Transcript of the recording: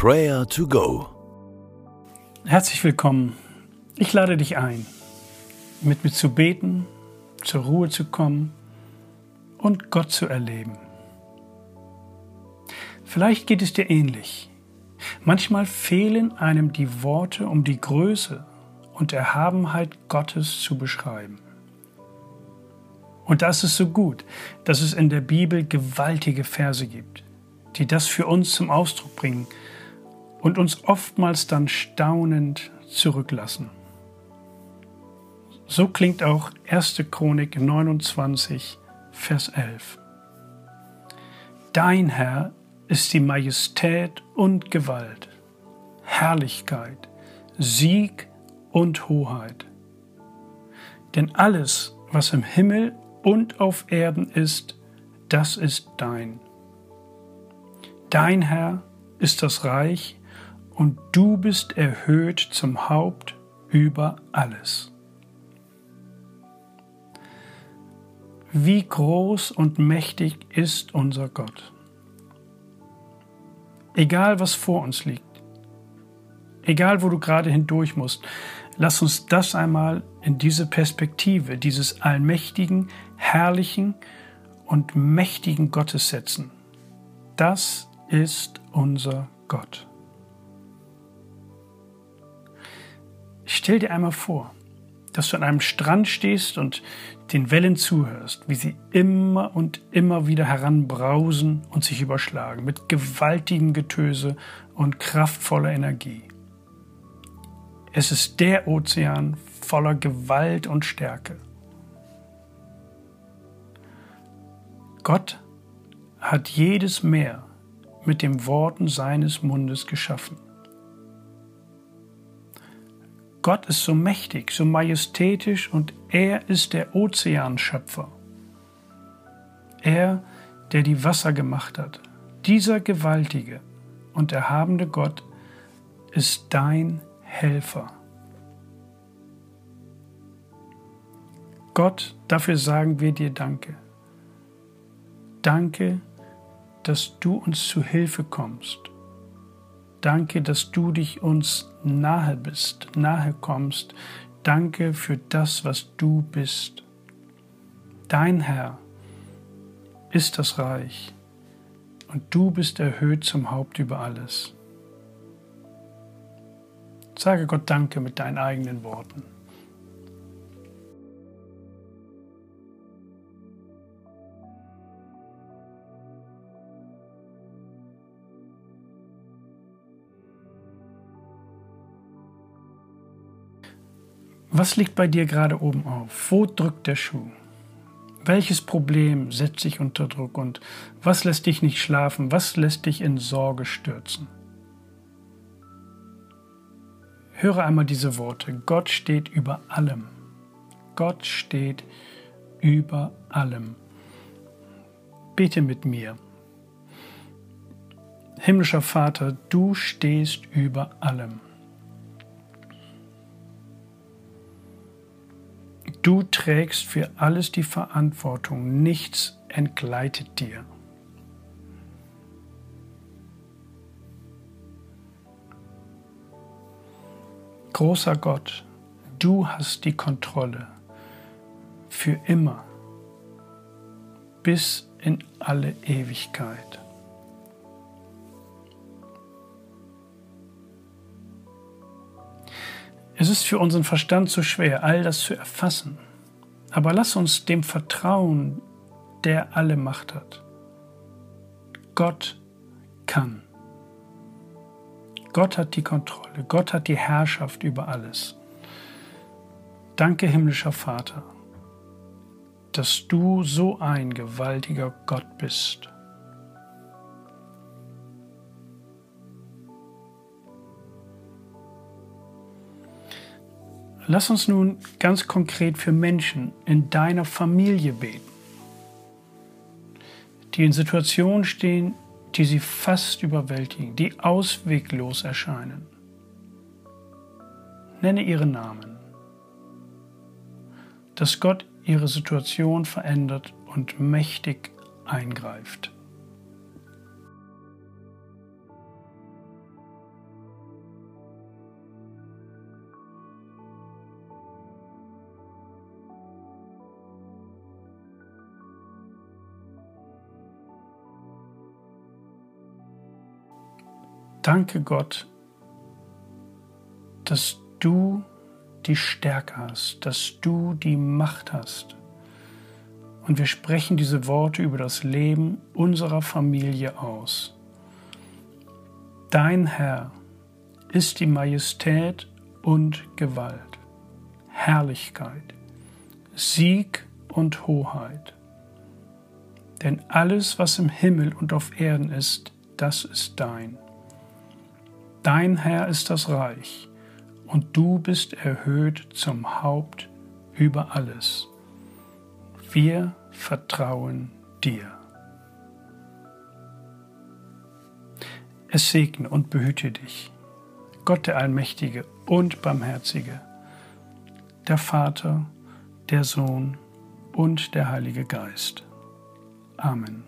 Prayer to Go. Herzlich willkommen. Ich lade dich ein, mit mir zu beten, zur Ruhe zu kommen und Gott zu erleben. Vielleicht geht es dir ähnlich. Manchmal fehlen einem die Worte, um die Größe und Erhabenheit Gottes zu beschreiben. Und das ist so gut, dass es in der Bibel gewaltige Verse gibt, die das für uns zum Ausdruck bringen und uns oftmals dann staunend zurücklassen. So klingt auch 1. Chronik 29, Vers 11. Dein Herr ist die Majestät und Gewalt, Herrlichkeit, Sieg und Hoheit. Denn alles, was im Himmel und auf Erden ist, das ist dein. Dein Herr ist das Reich und du bist erhöht zum Haupt über alles. Wie groß und mächtig ist unser Gott. Egal was vor uns liegt, egal wo du gerade hindurch musst, lass uns das einmal in diese Perspektive dieses allmächtigen, herrlichen und mächtigen Gottes setzen. Das ist unser Gott. Stell dir einmal vor, dass du an einem Strand stehst und den Wellen zuhörst, wie sie immer und immer wieder heranbrausen und sich überschlagen mit gewaltigem Getöse und kraftvoller Energie. Es ist der Ozean voller Gewalt und Stärke. Gott hat jedes Meer mit den Worten seines Mundes geschaffen. Gott ist so mächtig, so majestätisch und er ist der Ozeanschöpfer. Er, der die Wasser gemacht hat. Dieser gewaltige und erhabene Gott ist dein Helfer. Gott, dafür sagen wir dir Danke. Danke, dass du uns zu Hilfe kommst. Danke, dass du dich uns nahe bist, nahe kommst. Danke für das, was du bist. Dein Herr ist das Reich und du bist erhöht zum Haupt über alles. Sage Gott Danke mit deinen eigenen Worten. Was liegt bei dir gerade oben auf? Wo drückt der Schuh? Welches Problem setzt sich unter Druck und was lässt dich nicht schlafen? Was lässt dich in Sorge stürzen? Höre einmal diese Worte. Gott steht über allem. Gott steht über allem. Bete mit mir. Himmlischer Vater, du stehst über allem. Du trägst für alles die Verantwortung, nichts entgleitet dir. Großer Gott, du hast die Kontrolle für immer bis in alle Ewigkeit. Es ist für unseren Verstand zu schwer, all das zu erfassen. Aber lass uns dem vertrauen, der alle Macht hat. Gott kann. Gott hat die Kontrolle. Gott hat die Herrschaft über alles. Danke, himmlischer Vater, dass du so ein gewaltiger Gott bist. Lass uns nun ganz konkret für Menschen in deiner Familie beten, die in Situationen stehen, die sie fast überwältigen, die ausweglos erscheinen. Nenne ihre Namen, dass Gott ihre Situation verändert und mächtig eingreift. Danke Gott, dass du die Stärke hast, dass du die Macht hast. Und wir sprechen diese Worte über das Leben unserer Familie aus. Dein Herr ist die Majestät und Gewalt, Herrlichkeit, Sieg und Hoheit. Denn alles, was im Himmel und auf Erden ist, das ist dein. Dein Herr ist das Reich, und du bist erhöht zum Haupt über alles. Wir vertrauen dir. Es segne und behüte dich, Gott der Allmächtige und Barmherzige, der Vater, der Sohn und der Heilige Geist. Amen.